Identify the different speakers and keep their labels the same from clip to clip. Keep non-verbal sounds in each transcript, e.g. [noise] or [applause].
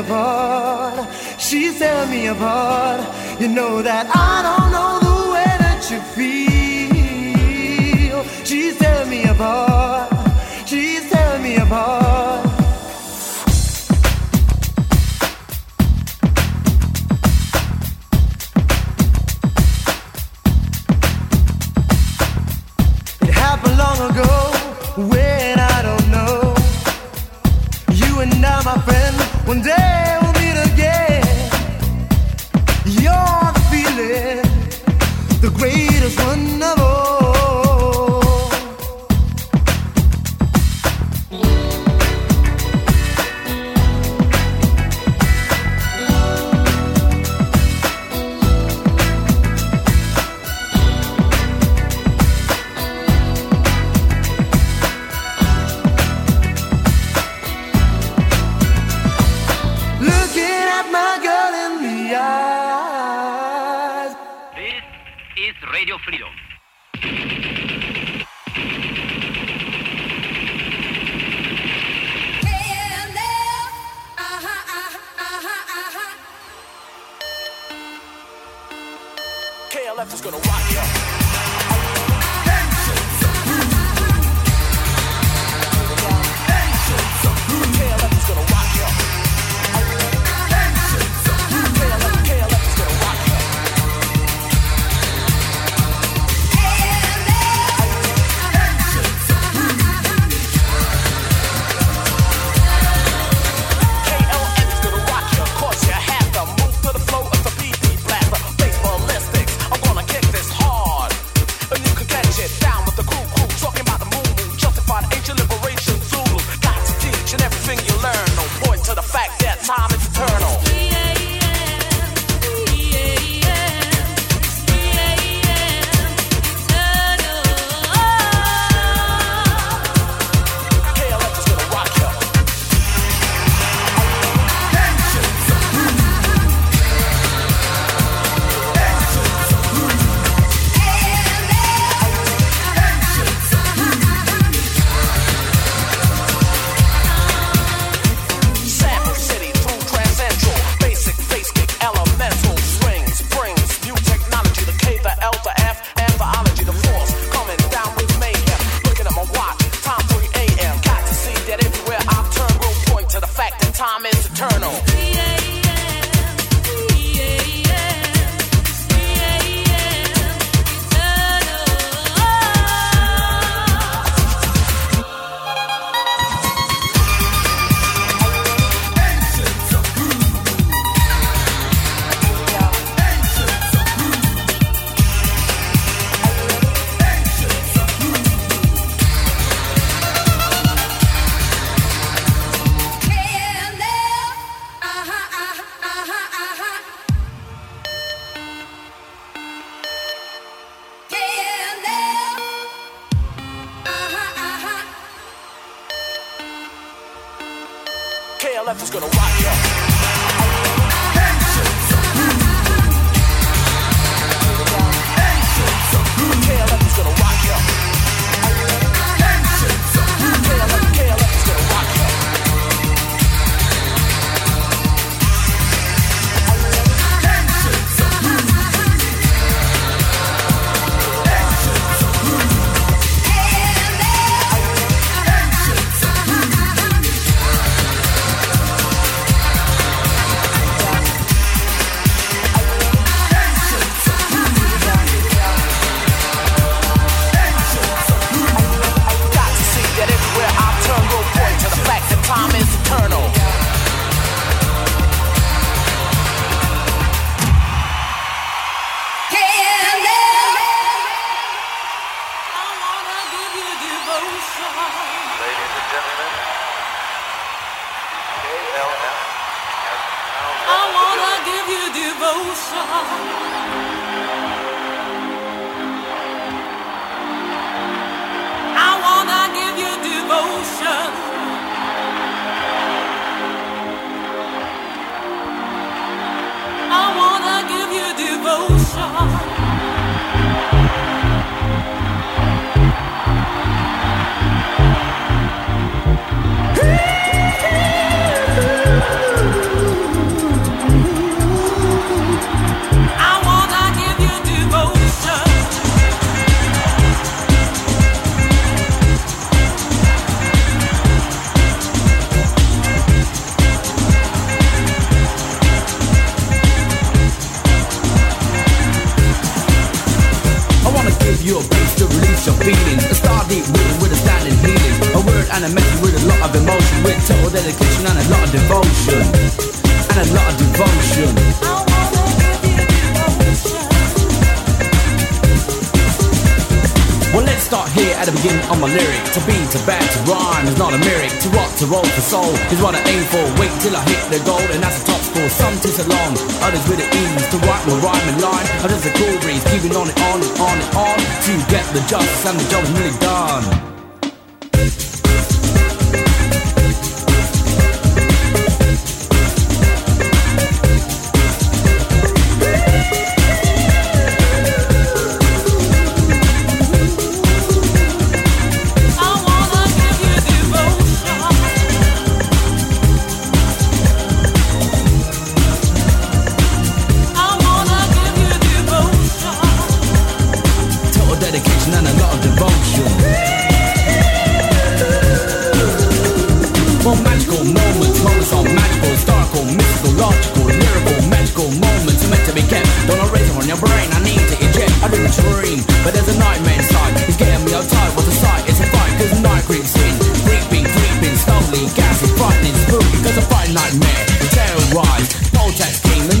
Speaker 1: apart. She's tearing me apart. You know that I don't know the way that
Speaker 2: you feel. She's tearing me apart. She's tearing me apart. I [laughs] my lyric. To be, to bad, to rhyme is not a lyric. To rock, to roll, to soul is what I aim for. Wait till I hit the goal, and that's the top score. Some too so long, others with the ease. To write my rhyme and line, others a cool breeze. Keeping on and on and on and on. To get the justice and the job's nearly done.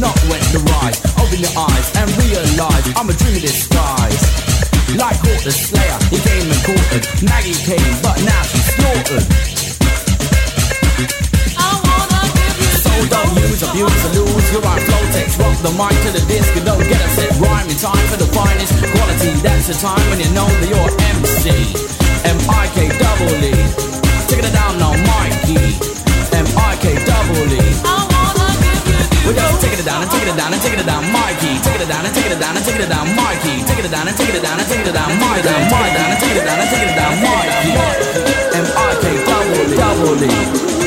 Speaker 2: Poltax king, the knock went the rise. Open your eyes and realize I'm a dream in disguise. Like Hawk the Slayer, he came and quartered. Maggie came, but now she's slaughtered. So don't use, abuse, or lose your rhyme flow text. Rock the mic to the disc and don't get upset. Rhyme in time for the finest quality. That's the time when you know that you're MC. M-I-K double E. Take it down now, Mikey. M-I-K double E. We just take it down and take it down and take it down, Mikey. Take it down and take it down and take it down, Mikey. Take it down and take it down and take it down, my down, my down and take it down and take it down, Mikey. M-I-K double E, double E.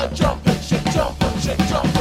Speaker 3: gotta jump and shake, jump and shake, jump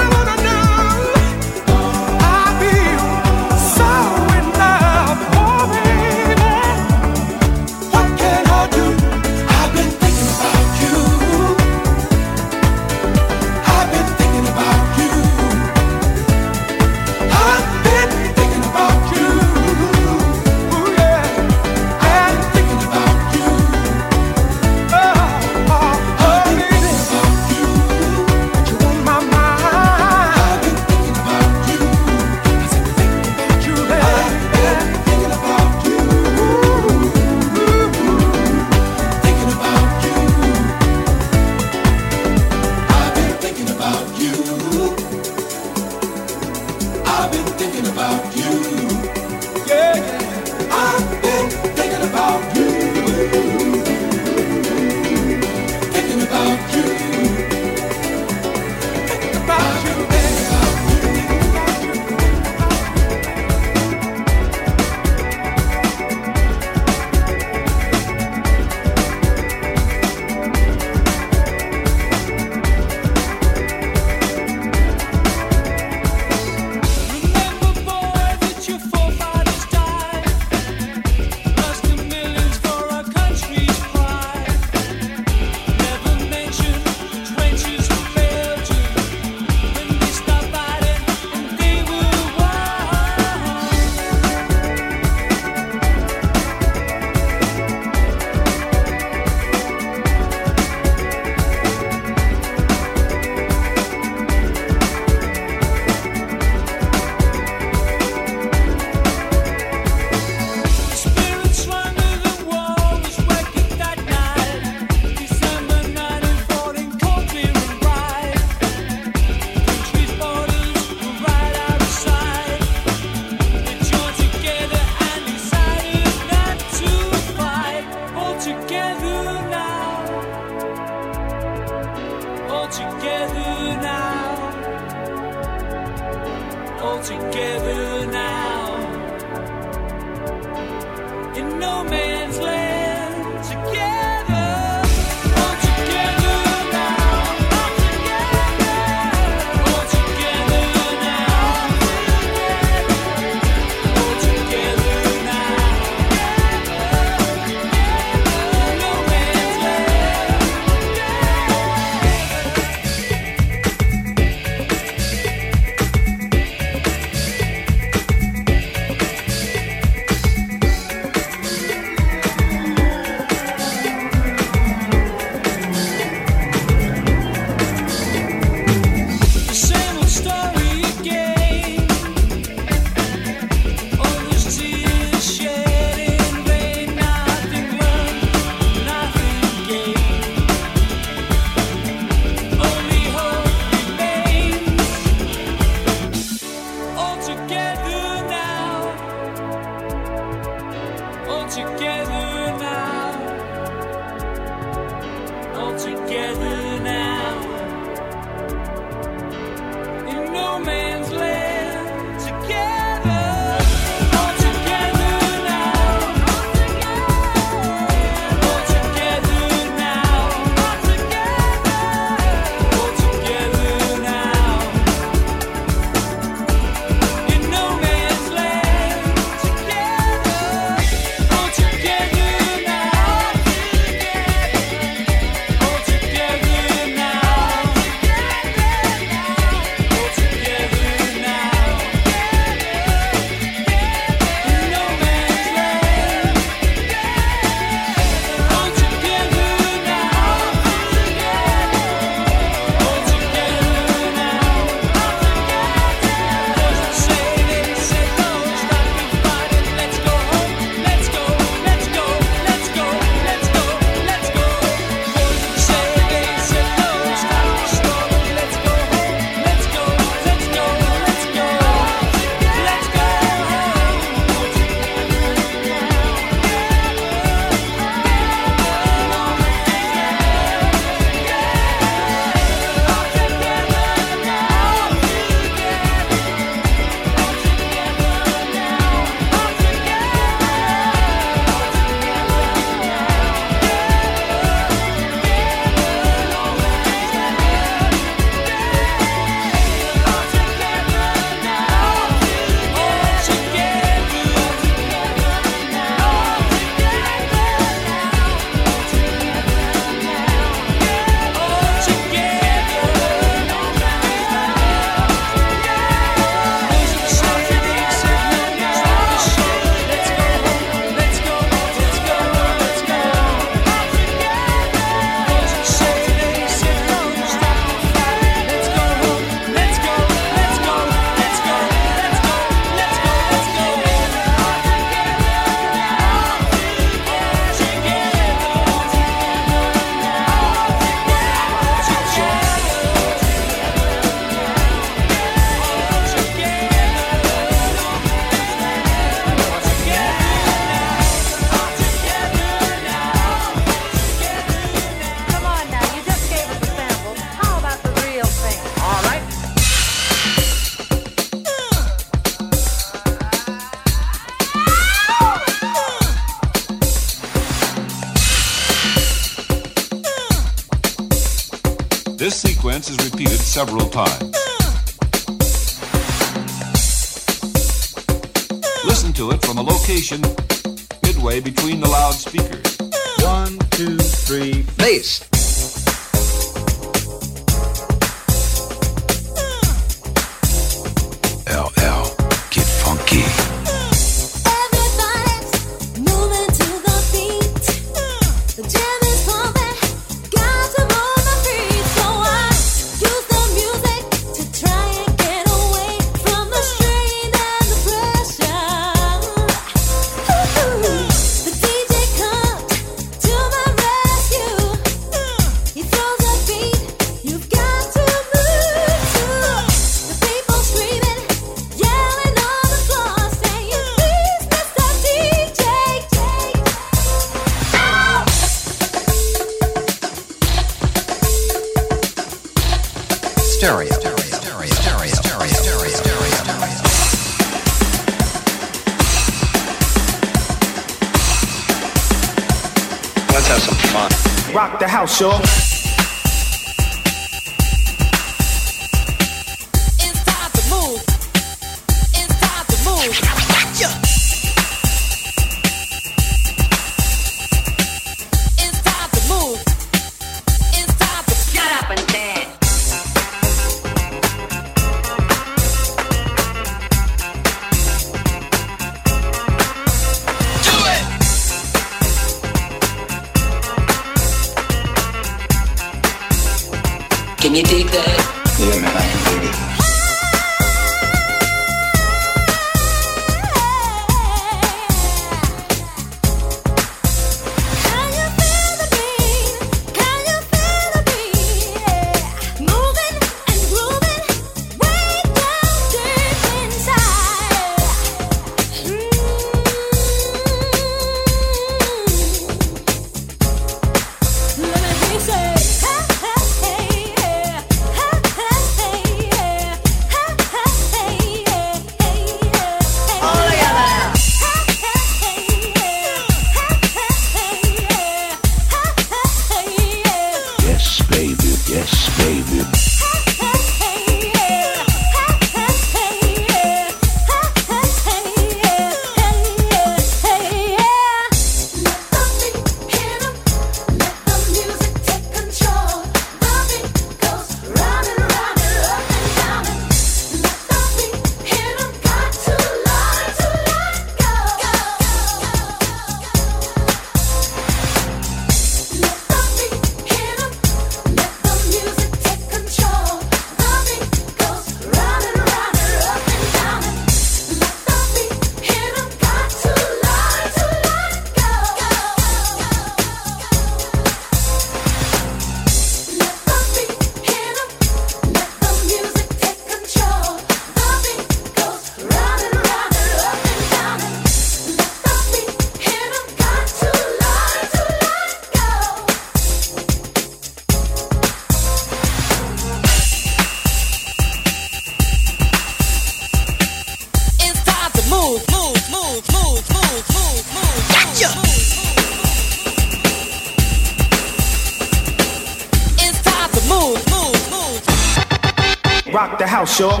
Speaker 4: rock the house, y'all.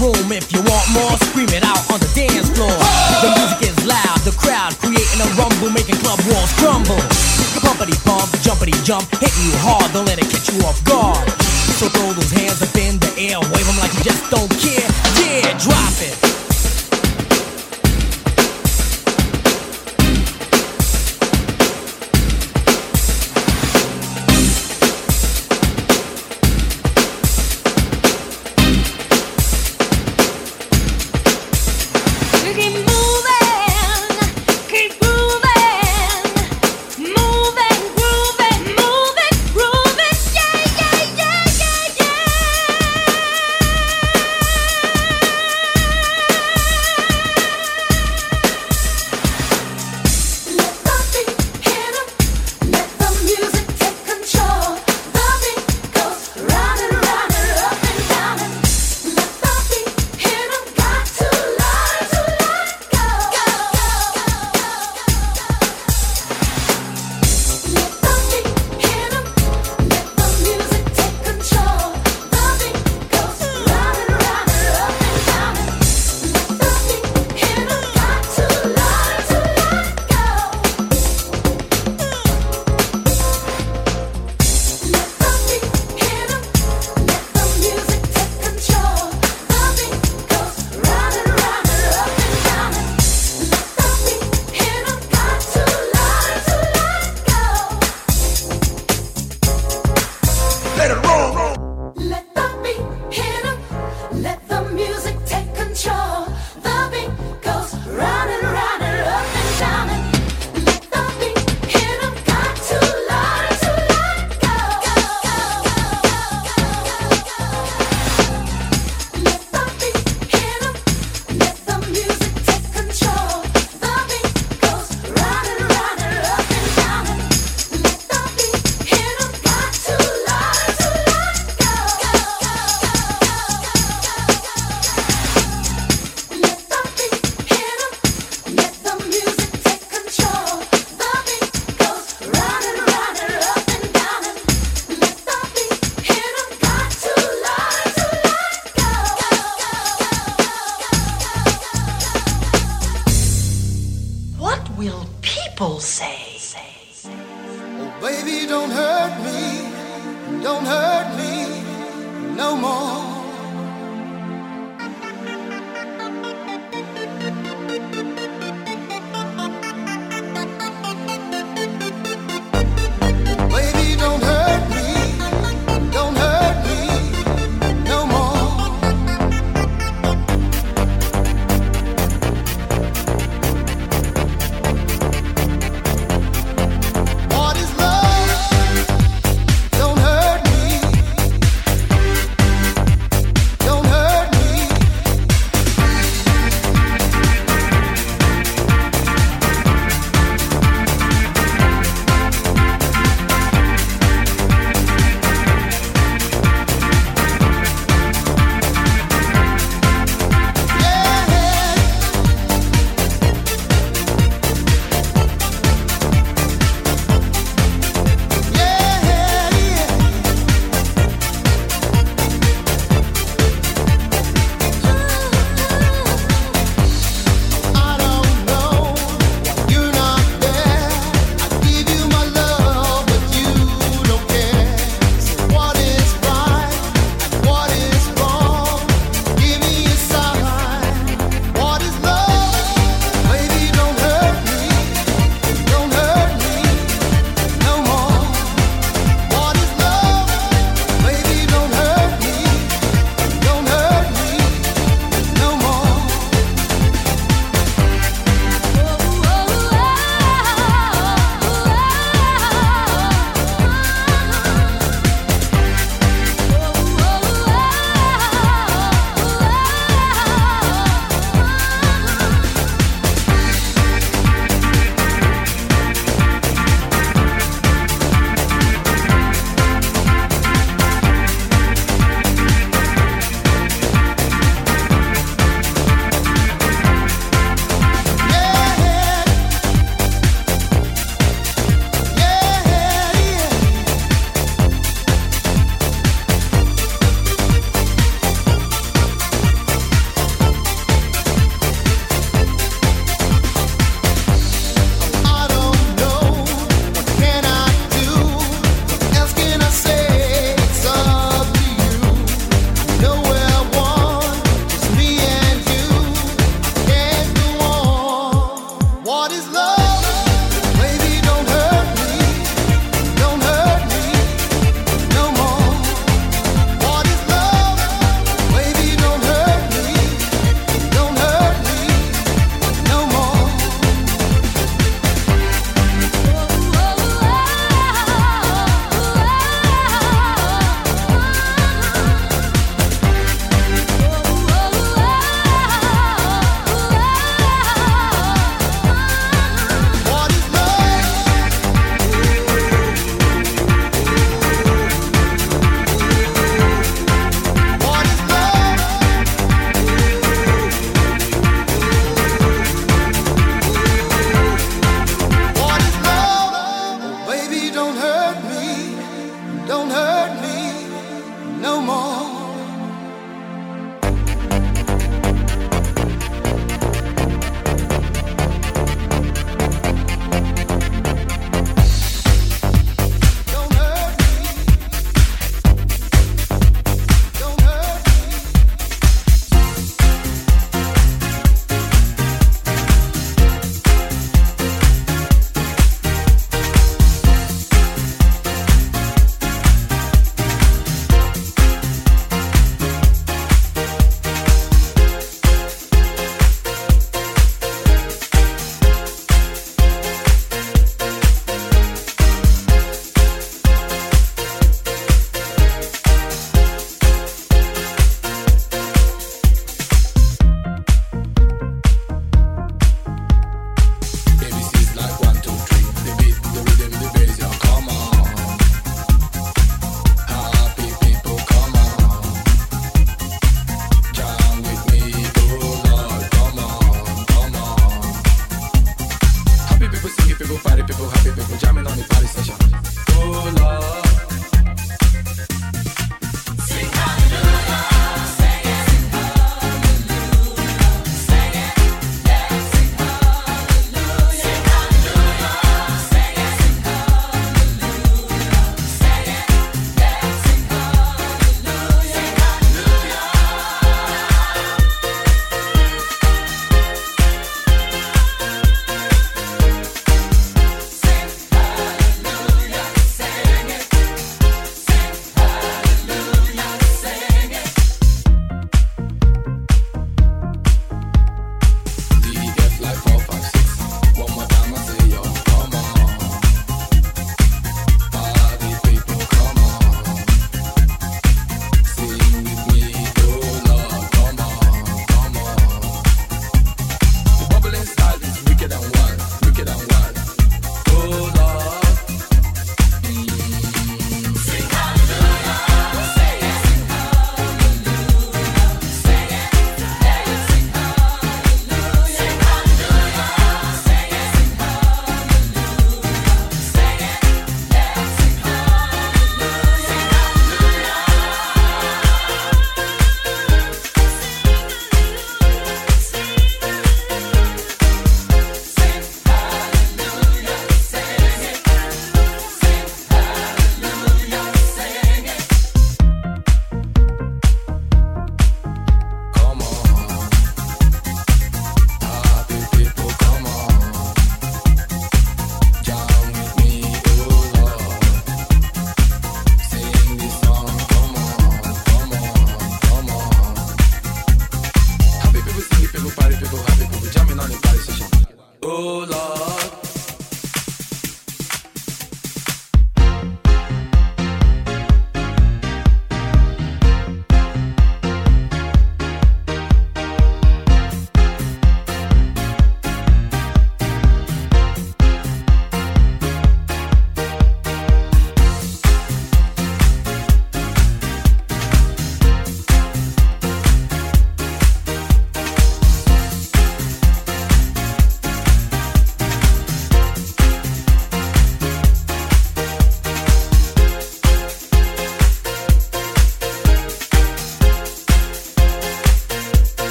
Speaker 5: Oh, if you want more, scream it out on the dance floor. The music is loud, the crowd creating a rumble, making club walls crumble bumpity bump, jumpity jump, hitting you hard, don't let it catch you off guard. So throw those hands